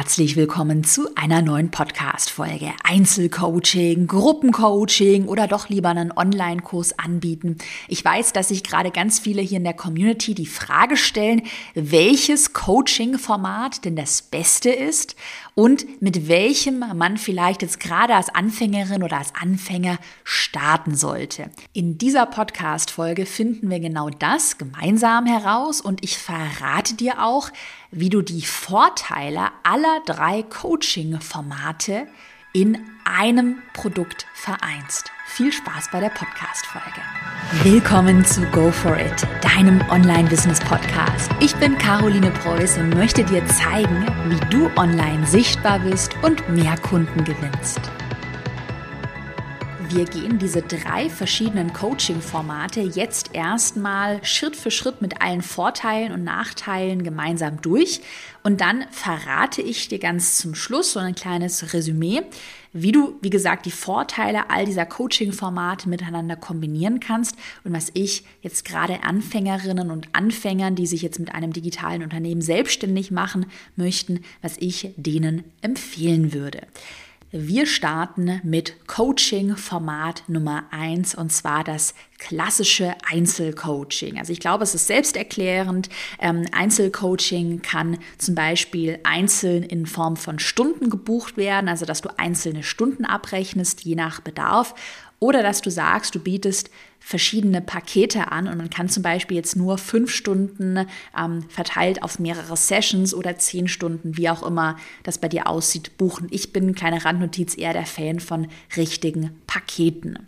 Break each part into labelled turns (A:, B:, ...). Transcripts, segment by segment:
A: herzlich willkommen zu einer neuen Podcast-Folge. Einzelcoaching, Gruppencoaching oder doch lieber einen Online-Kurs anbieten. Ich weiß, dass sich gerade ganz viele hier in der Community die Frage stellen, welches Coaching-Format denn das Beste ist und mit welchem man vielleicht jetzt gerade als Anfängerin oder als Anfänger starten sollte. In dieser Podcast-Folge finden wir genau das gemeinsam heraus und ich verrate dir auch, wie du die Vorteile aller drei Coaching-Formate in einem Produkt vereinst. Viel Spaß bei der Podcast-Folge. Willkommen zu Go For It, deinem Online-Business-Podcast. Ich bin Caroline Preuß und möchte dir zeigen, wie du online sichtbar bist und mehr Kunden gewinnst. Wir gehen diese drei verschiedenen Coaching-Formate jetzt erstmal Schritt für Schritt mit allen Vorteilen und Nachteilen gemeinsam durch. Und dann verrate ich dir ganz zum Schluss so ein kleines Resümee, wie du, wie gesagt, die Vorteile all dieser Coaching-Formate miteinander kombinieren kannst und was ich jetzt gerade Anfängerinnen und Anfängern, die sich jetzt mit einem digitalen Unternehmen selbstständig machen möchten, was ich denen empfehlen würde. Wir starten mit Coaching-Format Nummer eins und zwar das klassische Einzelcoaching. Also ich glaube, es ist selbsterklärend. Ähm, Einzelcoaching kann zum Beispiel einzeln in Form von Stunden gebucht werden, also dass du einzelne Stunden abrechnest, je nach Bedarf. Oder dass du sagst, du bietest verschiedene Pakete an und man kann zum Beispiel jetzt nur fünf Stunden ähm, verteilt auf mehrere Sessions oder zehn Stunden, wie auch immer das bei dir aussieht, buchen. Ich bin, kleine Randnotiz, eher der Fan von richtigen Paketen.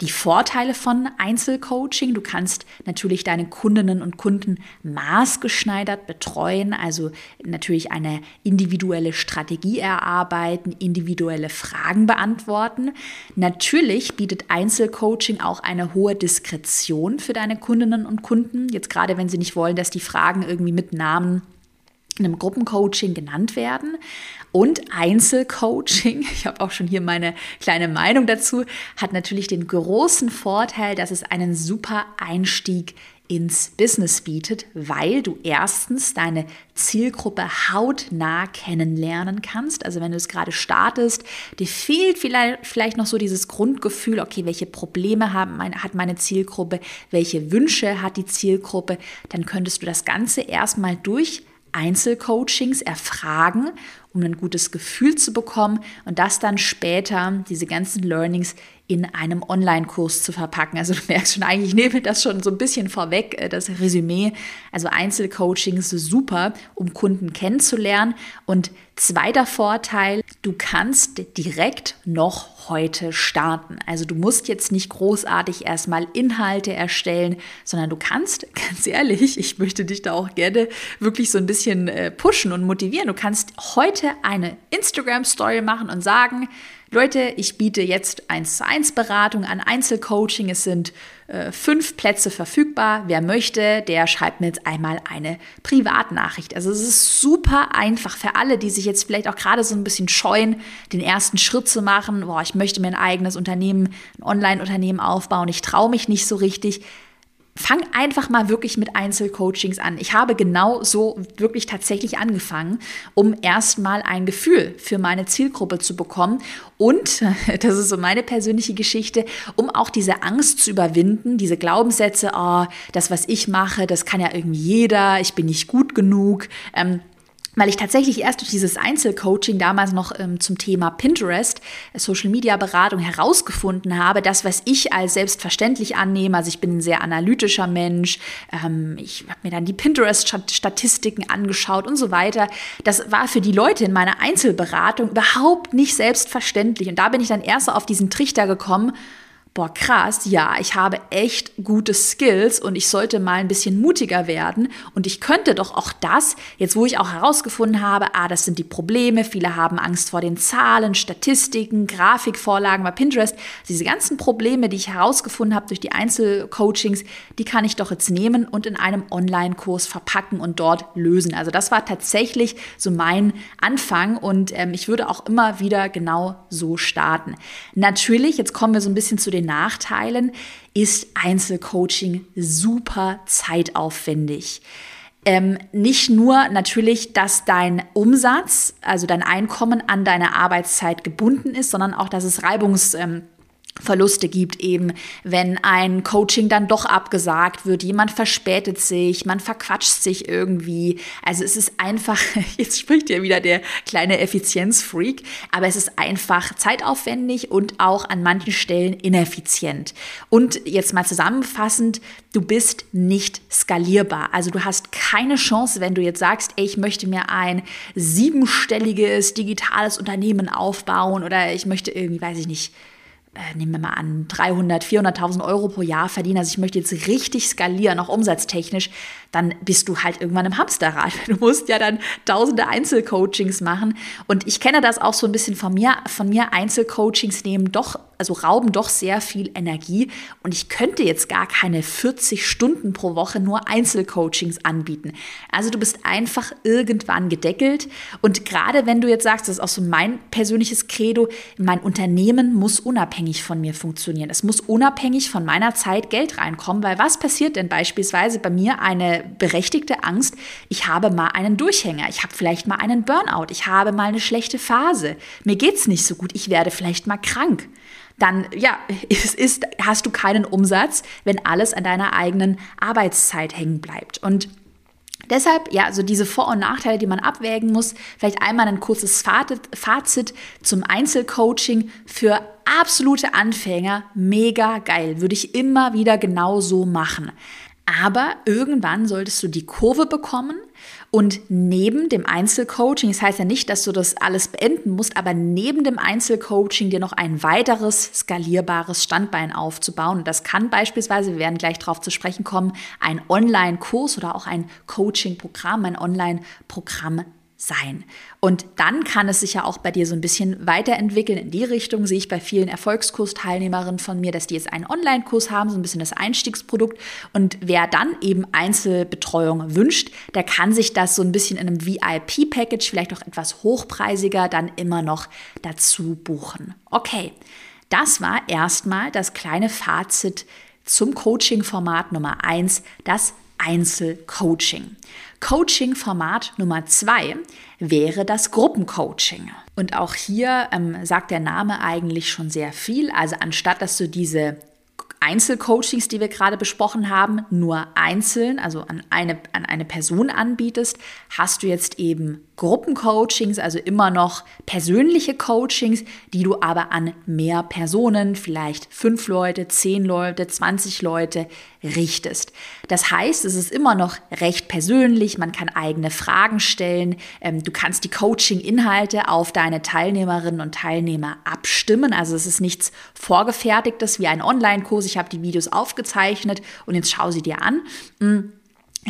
A: Die Vorteile von Einzelcoaching, du kannst natürlich deine Kundinnen und Kunden maßgeschneidert betreuen, also natürlich eine individuelle Strategie erarbeiten, individuelle Fragen beantworten. Natürlich bietet Einzelcoaching auch eine hohe Diskretion für deine Kundinnen und Kunden. Jetzt gerade, wenn sie nicht wollen, dass die Fragen irgendwie mit Namen in einem Gruppencoaching genannt werden. Und Einzelcoaching, ich habe auch schon hier meine kleine Meinung dazu, hat natürlich den großen Vorteil, dass es einen super Einstieg ins Business bietet, weil du erstens deine Zielgruppe hautnah kennenlernen kannst. Also wenn du es gerade startest, dir fehlt vielleicht, noch so dieses Grundgefühl, okay, welche Probleme hat meine Zielgruppe, welche Wünsche hat die Zielgruppe, dann könntest du das Ganze erstmal durch Einzelcoachings erfragen, um ein gutes Gefühl zu bekommen und das dann später, diese ganzen Learnings, in einem Online-Kurs zu verpacken. Also du merkst schon, eigentlich nehme das schon so ein bisschen vorweg, äh, das Resümee. Also Einzelcoaching ist super, um Kunden kennenzulernen. Und zweiter Vorteil, du kannst direkt noch heute starten. Also du musst jetzt nicht großartig erstmal Inhalte erstellen, sondern du kannst, ganz ehrlich, ich möchte dich da auch gerne wirklich so ein bisschen äh, pushen und motivieren. Du kannst heute eine Instagram-Story machen und sagen, Leute, ich biete jetzt 1 zu 1 Beratung an Einzelcoaching. Es sind äh, fünf Plätze verfügbar. Wer möchte, der schreibt mir jetzt einmal eine Privatnachricht. Also es ist super einfach für alle, die sich jetzt vielleicht auch gerade so ein bisschen scheuen, den ersten Schritt zu machen. Boah, ich möchte mir ein eigenes Unternehmen, ein Online-Unternehmen aufbauen. Ich traue mich nicht so richtig fang einfach mal wirklich mit Einzelcoachings an. Ich habe genau so wirklich tatsächlich angefangen, um erstmal ein Gefühl für meine Zielgruppe zu bekommen und, das ist so meine persönliche Geschichte, um auch diese Angst zu überwinden, diese Glaubenssätze, oh, das, was ich mache, das kann ja irgendwie jeder, ich bin nicht gut genug. Ähm, weil ich tatsächlich erst durch dieses Einzelcoaching damals noch ähm, zum Thema Pinterest, äh, Social Media Beratung herausgefunden habe, das, was ich als selbstverständlich annehme, also ich bin ein sehr analytischer Mensch, ähm, ich habe mir dann die Pinterest-Statistiken angeschaut und so weiter. Das war für die Leute in meiner Einzelberatung überhaupt nicht selbstverständlich. Und da bin ich dann erst auf diesen Trichter gekommen, boah, krass, ja, ich habe echt gute Skills und ich sollte mal ein bisschen mutiger werden und ich könnte doch auch das, jetzt wo ich auch herausgefunden habe, ah, das sind die Probleme, viele haben Angst vor den Zahlen, Statistiken, Grafikvorlagen bei Pinterest, diese ganzen Probleme, die ich herausgefunden habe durch die Einzelcoachings, die kann ich doch jetzt nehmen und in einem Online-Kurs verpacken und dort lösen. Also das war tatsächlich so mein Anfang und ähm, ich würde auch immer wieder genau so starten. Natürlich, jetzt kommen wir so ein bisschen zu den den Nachteilen ist Einzelcoaching super zeitaufwendig. ähm, nicht nur natürlich, dass dein Umsatz, also dein Einkommen an deine Arbeitszeit gebunden ist, sondern auch, dass es Reibungs... Ähm, Verluste gibt eben, wenn ein Coaching dann doch abgesagt wird, jemand verspätet sich, man verquatscht sich irgendwie. Also es ist einfach, jetzt spricht ja wieder der kleine Effizienzfreak, aber es ist einfach zeitaufwendig und auch an manchen Stellen ineffizient. Und jetzt mal zusammenfassend, du bist nicht skalierbar. Also du hast keine Chance, wenn du jetzt sagst, ey, ich möchte mir ein siebenstelliges digitales Unternehmen aufbauen oder ich möchte irgendwie, weiß ich nicht, äh, nehmen wir mal an, 300, 400.000 Euro pro Jahr verdienen, also ich möchte jetzt richtig skalieren, auch umsatztechnisch, dann bist du halt irgendwann im Hamsterrad. Du musst ja dann tausende Einzelcoachings machen. Und ich kenne das auch so ein bisschen von mir. Von mir Einzelcoachings nehmen doch, also rauben doch sehr viel Energie. Und ich könnte jetzt gar keine 40 Stunden pro Woche nur Einzelcoachings anbieten. Also du bist einfach irgendwann gedeckelt. Und gerade wenn du jetzt sagst, das ist auch so mein persönliches Credo, mein Unternehmen muss unabhängig von mir funktionieren. Es muss unabhängig von meiner Zeit Geld reinkommen, weil was passiert denn beispielsweise bei mir eine berechtigte Angst, ich habe mal einen Durchhänger, ich habe vielleicht mal einen Burnout, ich habe mal eine schlechte Phase, mir geht es nicht so gut, ich werde vielleicht mal krank. Dann, ja, es ist, hast du keinen Umsatz, wenn alles an deiner eigenen Arbeitszeit hängen bleibt. Und Deshalb, ja, so diese Vor- und Nachteile, die man abwägen muss. Vielleicht einmal ein kurzes Fazit zum Einzelcoaching für absolute Anfänger. Mega geil. Würde ich immer wieder genau so machen. Aber irgendwann solltest du die Kurve bekommen und neben dem Einzelcoaching, das heißt ja nicht, dass du das alles beenden musst, aber neben dem Einzelcoaching dir noch ein weiteres skalierbares Standbein aufzubauen. Und das kann beispielsweise, wir werden gleich darauf zu sprechen kommen, ein Online-Kurs oder auch ein Coaching-Programm, ein Online-Programm sein. Und dann kann es sich ja auch bei dir so ein bisschen weiterentwickeln in die Richtung, sehe ich bei vielen Erfolgskursteilnehmerinnen von mir, dass die jetzt einen Online-Kurs haben, so ein bisschen das Einstiegsprodukt. Und wer dann eben Einzelbetreuung wünscht, der kann sich das so ein bisschen in einem VIP-Package, vielleicht auch etwas hochpreisiger, dann immer noch dazu buchen. Okay, das war erstmal das kleine Fazit zum Coaching-Format Nummer 1, das Einzelcoaching. Coaching-Format Nummer zwei wäre das Gruppencoaching. Und auch hier ähm, sagt der Name eigentlich schon sehr viel. Also anstatt dass du diese Einzelcoachings, die wir gerade besprochen haben, nur einzeln, also an eine, an eine Person anbietest, hast du jetzt eben Gruppencoachings, also immer noch persönliche Coachings, die du aber an mehr Personen, vielleicht fünf Leute, zehn Leute, 20 Leute richtest. Das heißt, es ist immer noch recht persönlich, man kann eigene Fragen stellen, ähm, du kannst die Coaching-Inhalte auf deine Teilnehmerinnen und Teilnehmer abstimmen, also es ist nichts Vorgefertigtes wie ein Online-Kurs, ich habe die Videos aufgezeichnet und jetzt schau sie dir an.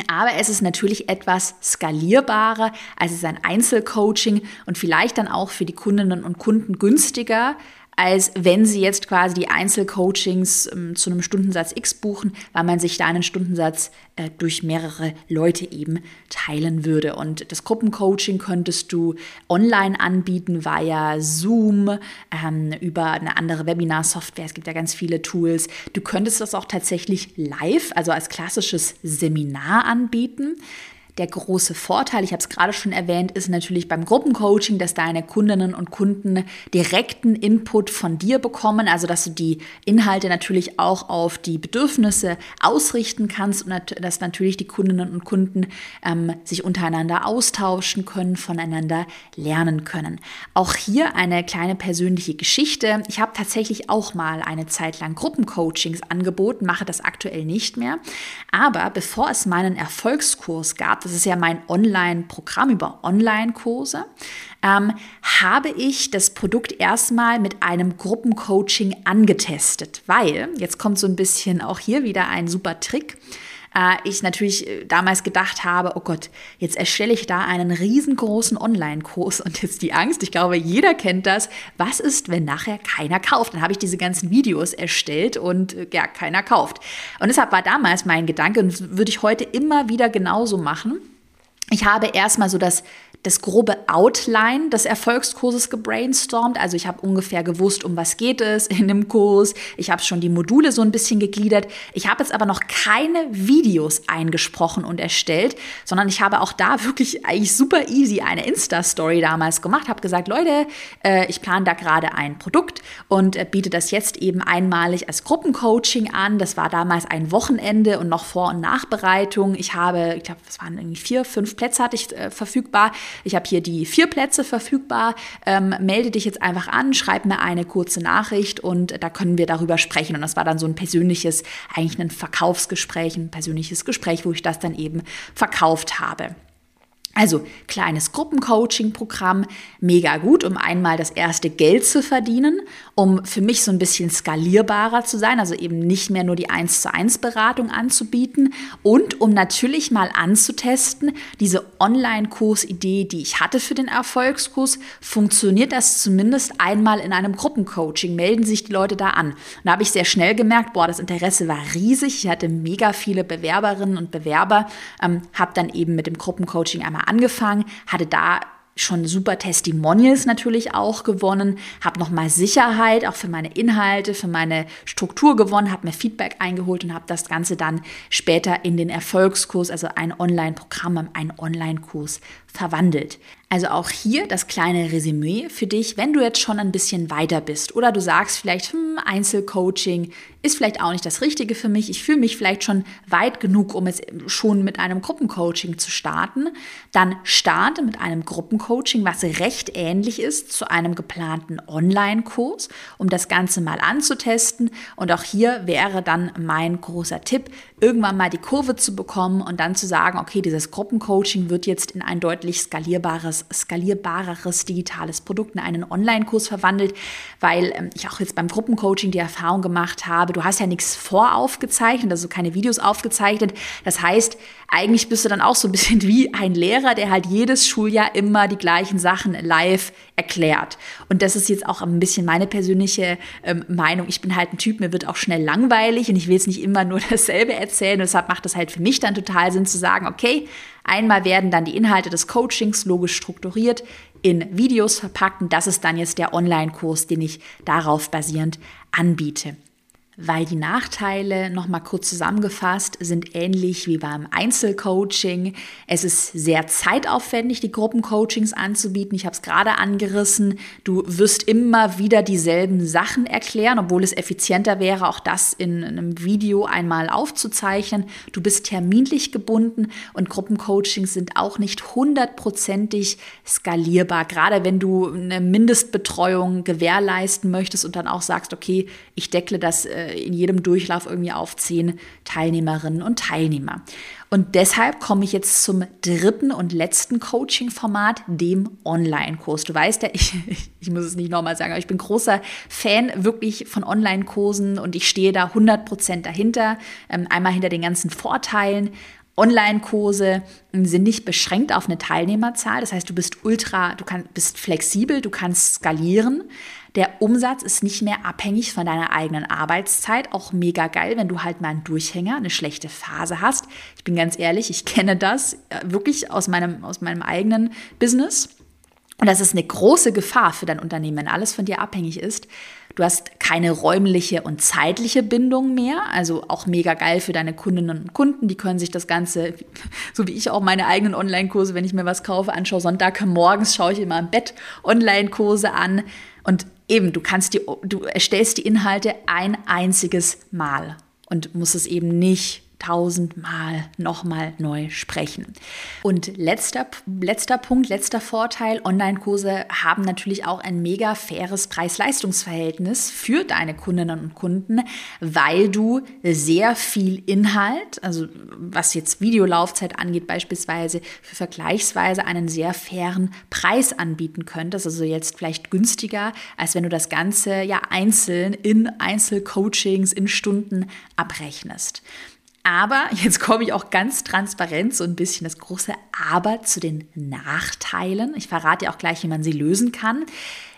A: Aber es ist natürlich etwas skalierbarer, als es ein Einzelcoaching und vielleicht dann auch für die Kundinnen und Kunden günstiger, als wenn sie jetzt quasi die Einzelcoachings ähm, zu einem Stundensatz X buchen, weil man sich da einen Stundensatz äh, durch mehrere Leute eben teilen würde. Und das Gruppencoaching könntest du online anbieten via Zoom, ähm, über eine andere Webinar-Software. Es gibt ja ganz viele Tools. Du könntest das auch tatsächlich live, also als klassisches Seminar anbieten. Der große Vorteil, ich habe es gerade schon erwähnt, ist natürlich beim Gruppencoaching, dass deine Kundinnen und Kunden direkten Input von dir bekommen, also dass du die Inhalte natürlich auch auf die Bedürfnisse ausrichten kannst und dass natürlich die Kundinnen und Kunden ähm, sich untereinander austauschen können, voneinander lernen können. Auch hier eine kleine persönliche Geschichte. Ich habe tatsächlich auch mal eine Zeit lang Gruppencoachings angeboten, mache das aktuell nicht mehr. Aber bevor es meinen Erfolgskurs gab, das ist ja mein Online-Programm über Online-Kurse, ähm, habe ich das Produkt erstmal mit einem Gruppencoaching angetestet, weil, jetzt kommt so ein bisschen auch hier wieder ein super Trick, äh, ich natürlich äh, damals gedacht habe, oh Gott, jetzt erstelle ich da einen riesengroßen Online-Kurs und jetzt die Angst, ich glaube, jeder kennt das, was ist, wenn nachher keiner kauft? Dann habe ich diese ganzen Videos erstellt und äh, ja, keiner kauft. Und deshalb war damals mein Gedanke, und würde ich heute immer wieder genauso machen, ich habe erstmal so das das grobe Outline des Erfolgskurses gebrainstormt. Also ich habe ungefähr gewusst, um was geht es in dem Kurs. Ich habe schon die Module so ein bisschen gegliedert. Ich habe jetzt aber noch keine Videos eingesprochen und erstellt, sondern ich habe auch da wirklich eigentlich super easy eine Insta-Story damals gemacht. Habe gesagt, Leute, äh, ich plane da gerade ein Produkt und äh, biete das jetzt eben einmalig als Gruppencoaching an. Das war damals ein Wochenende und noch Vor- und Nachbereitung. Ich habe, ich glaube, es waren irgendwie vier, fünf Plätze hatte ich äh, verfügbar ich habe hier die vier Plätze verfügbar. Ähm, melde dich jetzt einfach an, schreib mir eine kurze Nachricht und da können wir darüber sprechen. Und das war dann so ein persönliches, eigentlich ein Verkaufsgespräch, ein persönliches Gespräch, wo ich das dann eben verkauft habe. Also kleines Gruppencoaching-Programm, mega gut, um einmal das erste Geld zu verdienen, um für mich so ein bisschen skalierbarer zu sein, also eben nicht mehr nur die 1 zu 1 Beratung anzubieten und um natürlich mal anzutesten, diese Online-Kurs-Idee, die ich hatte für den Erfolgskurs, funktioniert das zumindest einmal in einem Gruppencoaching, melden sich die Leute da an. Und da habe ich sehr schnell gemerkt, boah, das Interesse war riesig, ich hatte mega viele Bewerberinnen und Bewerber, ähm, habe dann eben mit dem Gruppencoaching einmal angefangen, hatte da schon super Testimonials natürlich auch gewonnen, habe nochmal Sicherheit auch für meine Inhalte, für meine Struktur gewonnen, habe mir Feedback eingeholt und habe das Ganze dann später in den Erfolgskurs, also ein Online-Programm, ein Online-Kurs verwandelt. Also auch hier das kleine Resümee für dich, wenn du jetzt schon ein bisschen weiter bist oder du sagst vielleicht, hm, Einzelcoaching ist vielleicht auch nicht das Richtige für mich. Ich fühle mich vielleicht schon weit genug, um es schon mit einem Gruppencoaching zu starten. Dann starte mit einem Gruppencoaching, was recht ähnlich ist zu einem geplanten Online-Kurs, um das Ganze mal anzutesten. Und auch hier wäre dann mein großer Tipp, irgendwann mal die Kurve zu bekommen und dann zu sagen, okay, dieses Gruppencoaching wird jetzt in ein deutlich skalierbares, skalierbareres digitales Produkt, in einen Online-Kurs verwandelt, weil ähm, ich auch jetzt beim Gruppencoaching die Erfahrung gemacht habe, du hast ja nichts voraufgezeichnet, also keine Videos aufgezeichnet. Das heißt, eigentlich bist du dann auch so ein bisschen wie ein Lehrer, der halt jedes Schuljahr immer die gleichen Sachen live erklärt. Und das ist jetzt auch ein bisschen meine persönliche ähm, Meinung. Ich bin halt ein Typ, mir wird auch schnell langweilig und ich will jetzt nicht immer nur dasselbe erzählen. deshalb macht es halt für mich dann total Sinn zu sagen, okay, einmal werden dann die Inhalte des Coachings logisch strukturiert in Videos verpackt und das ist dann jetzt der Online-Kurs, den ich darauf basierend anbiete weil die Nachteile, nochmal kurz zusammengefasst, sind ähnlich wie beim Einzelcoaching. Es ist sehr zeitaufwendig, die Gruppencoachings anzubieten. Ich habe es gerade angerissen. Du wirst immer wieder dieselben Sachen erklären, obwohl es effizienter wäre, auch das in einem Video einmal aufzuzeichnen. Du bist terminlich gebunden und Gruppencoachings sind auch nicht hundertprozentig skalierbar. Gerade wenn du eine Mindestbetreuung gewährleisten möchtest und dann auch sagst, okay, ich deckle das äh, in jedem Durchlauf irgendwie auf zehn Teilnehmerinnen und Teilnehmer. Und deshalb komme ich jetzt zum dritten und letzten Coaching-Format, dem Online-Kurs. Du weißt ja, ich, ich muss es nicht nochmal sagen, aber ich bin großer Fan wirklich von Online-Kursen und ich stehe da 100% dahinter. Ähm, einmal hinter den ganzen Vorteilen Online-Kurse sind nicht beschränkt auf eine Teilnehmerzahl. Das heißt, du bist ultra, du kann, bist flexibel, du kannst skalieren. Der Umsatz ist nicht mehr abhängig von deiner eigenen Arbeitszeit. Auch mega geil, wenn du halt mal einen Durchhänger, eine schlechte Phase hast. Ich bin ganz ehrlich, ich kenne das äh, wirklich aus meinem, aus meinem eigenen Business. Und das ist eine große Gefahr für dein Unternehmen, wenn alles von dir abhängig ist. Du hast keine räumliche und zeitliche Bindung mehr, also auch mega geil für deine Kundinnen und Kunden. Die können sich das Ganze, so wie ich auch meine eigenen Online-Kurse, wenn ich mir was kaufe, anschaue. Sonntagmorgens schaue ich immer im Bett Online-Kurse an. Und eben, du kannst die, du erstellst die Inhalte ein einziges Mal und musst es eben nicht tausendmal nochmal neu sprechen. Und letzter, letzter Punkt, letzter Vorteil, Online-Kurse haben natürlich auch ein mega faires Preis-Leistungs-Verhältnis für deine Kundinnen und Kunden, weil du sehr viel Inhalt, also was jetzt Videolaufzeit angeht, beispielsweise für vergleichsweise einen sehr fairen Preis anbieten könntest. Also jetzt vielleicht günstiger, als wenn du das Ganze ja einzeln in Einzelcoachings in Stunden abrechnest. Aber jetzt komme ich auch ganz transparent so ein bisschen das große Aber zu den Nachteilen. Ich verrate auch gleich, wie man sie lösen kann.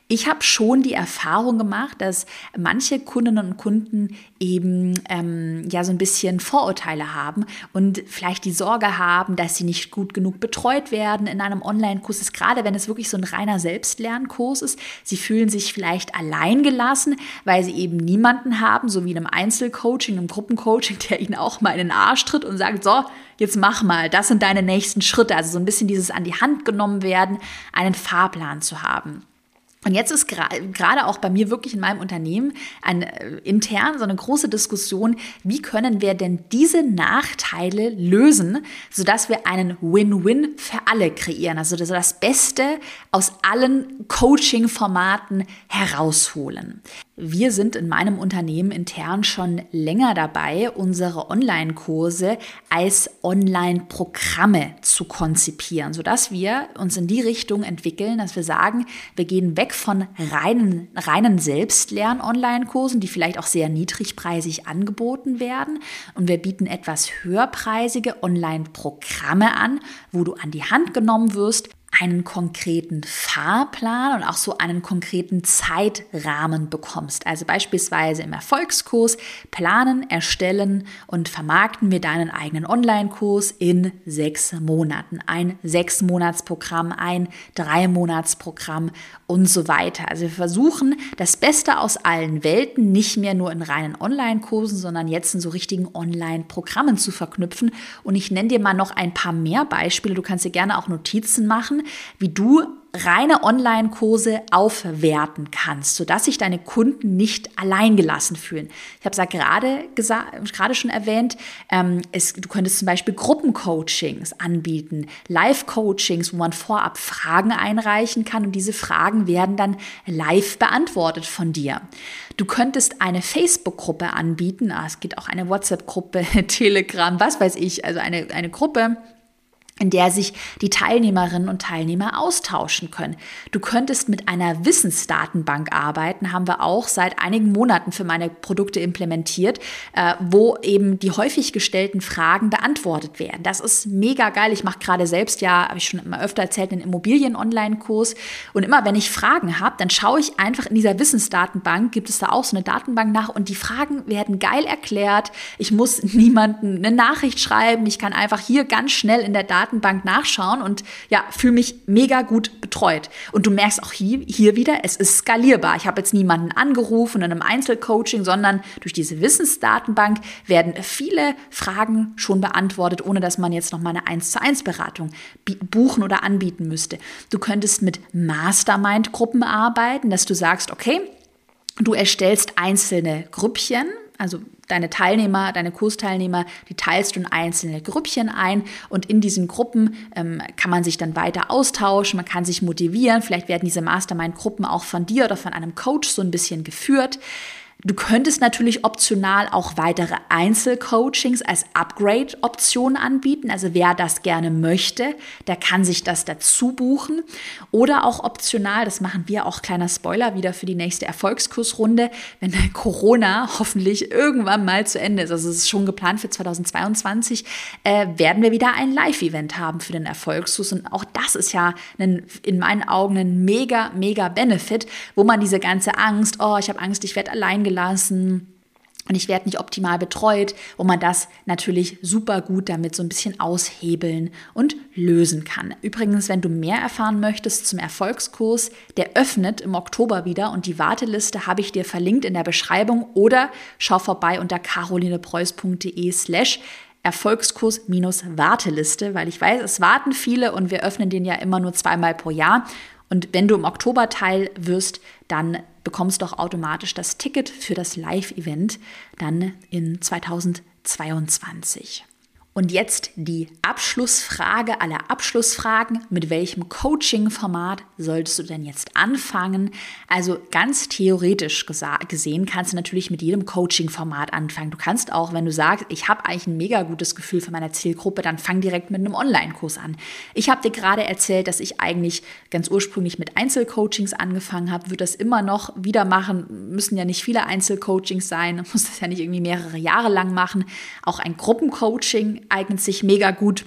A: Ich habe schon die Erfahrung gemacht, dass manche Kundinnen und Kunden eben ähm, ja so ein bisschen Vorurteile haben und vielleicht die Sorge haben, dass sie nicht gut genug betreut werden in einem Online-Kurs. Gerade wenn es wirklich so ein reiner Selbstlernkurs ist. Sie fühlen sich vielleicht alleingelassen, weil sie eben niemanden haben, so wie in einem Einzelcoaching, einem Gruppencoaching, der ihnen auch mal in den Arsch tritt und sagt, so, jetzt mach mal, das sind deine nächsten Schritte. Also so ein bisschen dieses an die Hand genommen werden, einen Fahrplan zu haben. Und jetzt ist gerade auch bei mir wirklich in meinem Unternehmen ein, äh, intern so eine große Diskussion, wie können wir denn diese Nachteile lösen, sodass wir einen Win-Win für alle kreieren, also das Beste aus allen Coaching-Formaten herausholen. Wir sind in meinem Unternehmen intern schon länger dabei, unsere Online-Kurse als Online-Programme zu konzipieren, sodass wir uns in die Richtung entwickeln, dass wir sagen, wir gehen weg von reinen, reinen Selbstlern-Online-Kursen, die vielleicht auch sehr niedrigpreisig angeboten werden. Und wir bieten etwas höherpreisige Online-Programme an, wo du an die Hand genommen wirst, einen konkreten Fahrplan und auch so einen konkreten Zeitrahmen bekommst. Also beispielsweise im Erfolgskurs planen, erstellen und vermarkten wir deinen eigenen Online-Kurs in sechs Monaten. Ein Sechs-Monats-Programm, ein Drei-Monats-Programm und so weiter. Also wir versuchen das Beste aus allen Welten nicht mehr nur in reinen Online-Kursen, sondern jetzt in so richtigen Online-Programmen zu verknüpfen. Und ich nenne dir mal noch ein paar mehr Beispiele. Du kannst dir gerne auch Notizen machen, wie du reine Online-Kurse aufwerten kannst, sodass sich deine Kunden nicht alleingelassen fühlen. Ich habe es ja gerade gerade schon erwähnt, ähm, es, du könntest zum Beispiel Gruppencoachings anbieten, Live-Coachings, wo man vorab Fragen einreichen kann und diese Fragen werden dann live beantwortet von dir. Du könntest eine Facebook-Gruppe anbieten, ah, es geht auch eine WhatsApp-Gruppe, Telegram, was weiß ich, also eine, eine Gruppe, in der sich die Teilnehmerinnen und Teilnehmer austauschen können. Du könntest mit einer Wissensdatenbank arbeiten, haben wir auch seit einigen Monaten für meine Produkte implementiert, äh, wo eben die häufig gestellten Fragen beantwortet werden. Das ist mega geil. Ich mache gerade selbst ja, habe ich schon immer öfter erzählt, einen Immobilien-Online-Kurs. Und immer wenn ich Fragen habe, dann schaue ich einfach in dieser Wissensdatenbank, gibt es da auch so eine Datenbank nach und die Fragen werden geil erklärt. Ich muss niemanden eine Nachricht schreiben. Ich kann einfach hier ganz schnell in der Datenbank Datenbank nachschauen und ja, fühle mich mega gut betreut. Und du merkst auch hier, hier wieder, es ist skalierbar. Ich habe jetzt niemanden angerufen in einem Einzelcoaching, sondern durch diese Wissensdatenbank werden viele Fragen schon beantwortet, ohne dass man jetzt noch mal eine 1 zu 1 Beratung buchen oder anbieten müsste. Du könntest mit Mastermind-Gruppen arbeiten, dass du sagst, okay, Du erstellst einzelne Grüppchen, also deine Teilnehmer, deine Kursteilnehmer, die teilst du in einzelne Grüppchen ein und in diesen Gruppen ähm, kann man sich dann weiter austauschen, man kann sich motivieren, vielleicht werden diese Mastermind-Gruppen auch von dir oder von einem Coach so ein bisschen geführt. Du könntest natürlich optional auch weitere Einzelcoachings als Upgrade-Option anbieten. Also wer das gerne möchte, der kann sich das dazu buchen. Oder auch optional, das machen wir auch, kleiner Spoiler wieder für die nächste Erfolgskursrunde, wenn Corona hoffentlich irgendwann mal zu Ende ist, also es ist schon geplant für 2022, äh, werden wir wieder ein Live-Event haben für den Erfolgskurs. Und auch das ist ja ein, in meinen Augen ein mega, mega Benefit, wo man diese ganze Angst, oh, ich habe Angst, ich werde allein gelassen, gelassen und ich werde nicht optimal betreut, wo man das natürlich super gut damit so ein bisschen aushebeln und lösen kann. Übrigens, wenn du mehr erfahren möchtest zum Erfolgskurs, der öffnet im Oktober wieder und die Warteliste habe ich dir verlinkt in der Beschreibung oder schau vorbei unter carolinepreuß.de slash Erfolgskurs-Warteliste, weil ich weiß, es warten viele und wir öffnen den ja immer nur zweimal pro Jahr. Und wenn du im Oktober Teil wirst, dann bekommst du auch automatisch das Ticket für das Live-Event dann in 2022. Und jetzt die Abschlussfrage aller Abschlussfragen. Mit welchem Coaching-Format solltest du denn jetzt anfangen? Also ganz theoretisch gesehen kannst du natürlich mit jedem Coaching-Format anfangen. Du kannst auch, wenn du sagst, ich habe eigentlich ein mega gutes Gefühl für meine Zielgruppe, dann fang direkt mit einem Online-Kurs an. Ich habe dir gerade erzählt, dass ich eigentlich ganz ursprünglich mit Einzelcoachings angefangen habe, würde das immer noch wieder machen. Müssen ja nicht viele Einzelcoachings sein, muss das ja nicht irgendwie mehrere Jahre lang machen. Auch ein Gruppencoaching eignet sich mega gut.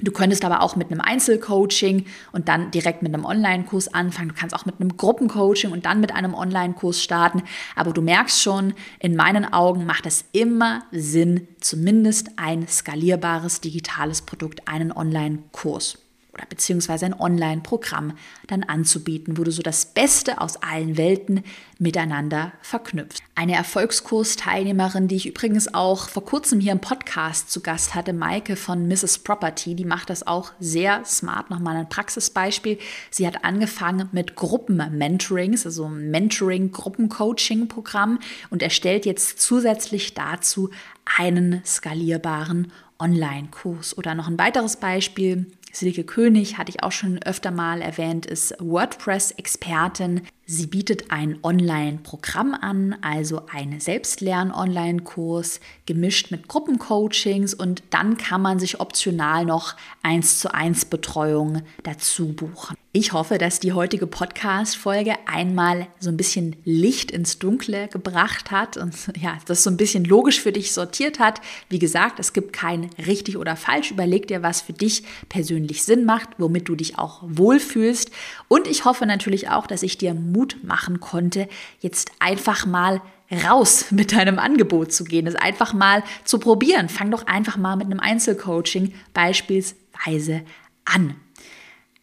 A: Du könntest aber auch mit einem Einzelcoaching und dann direkt mit einem Online-Kurs anfangen. Du kannst auch mit einem Gruppencoaching und dann mit einem Online-Kurs starten. Aber du merkst schon, in meinen Augen macht es immer Sinn, zumindest ein skalierbares digitales Produkt, einen Online-Kurs oder beziehungsweise ein Online-Programm dann anzubieten, wo du so das Beste aus allen Welten miteinander verknüpfst. Eine Erfolgskursteilnehmerin, die ich übrigens auch vor kurzem hier im Podcast zu Gast hatte, Maike von Mrs. Property, die macht das auch sehr smart. Nochmal ein Praxisbeispiel. Sie hat angefangen mit Gruppen-Mentorings, also Mentoring-Gruppencoaching-Programm und erstellt jetzt zusätzlich dazu einen skalierbaren Online-Kurs. Oder noch ein weiteres Beispiel. Silke König, hatte ich auch schon öfter mal erwähnt, ist WordPress-Expertin. Sie bietet ein Online-Programm an, also einen Selbstlern-Online-Kurs, gemischt mit Gruppencoachings und dann kann man sich optional noch 1 zu 1 Betreuung dazu buchen. Ich hoffe, dass die heutige Podcast-Folge einmal so ein bisschen Licht ins Dunkle gebracht hat und ja, das so ein bisschen logisch für dich sortiert hat. Wie gesagt, es gibt kein richtig oder falsch. Überleg dir, was für dich persönlich Sinn macht, womit du dich auch wohlfühlst. Und ich hoffe natürlich auch, dass ich dir Mut machen konnte, jetzt einfach mal raus mit deinem Angebot zu gehen, es einfach mal zu probieren. Fang doch einfach mal mit einem Einzelcoaching beispielsweise an.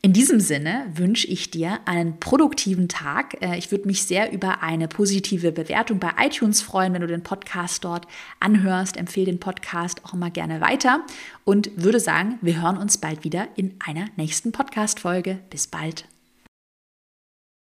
A: In diesem Sinne wünsche ich dir einen produktiven Tag. Äh, ich würde mich sehr über eine positive Bewertung bei iTunes freuen, wenn du den Podcast dort anhörst. Empfehle den Podcast auch immer gerne weiter und würde sagen, wir hören uns bald wieder in einer nächsten Podcast-Folge. Bis bald.